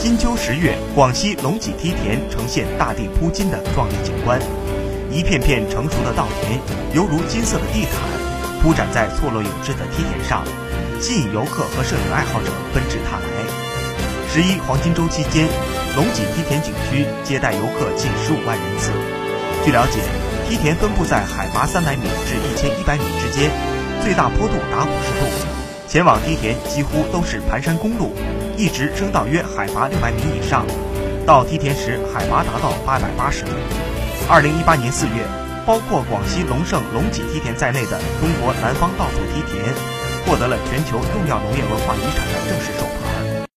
金秋十月，广西龙脊梯田呈现大地铺金的壮丽景观，一片片成熟的稻田犹如金色的地毯，铺展在错落有致的梯田上，吸引游客和摄影爱好者纷至沓来。十一黄金周期间，龙脊梯田景区接待游客近十五万人次。据了解，梯田分布在海拔三百米至一千一百米之间，最大坡度达五十度，前往梯田几乎都是盘山公路。一直升到约海拔六百米以上，到梯田时海拔达到八百八十米。二零一八年四月，包括广西龙胜龙脊梯田在内的中国南方稻谷梯田，获得了全球重要农业文化遗产的正式授牌。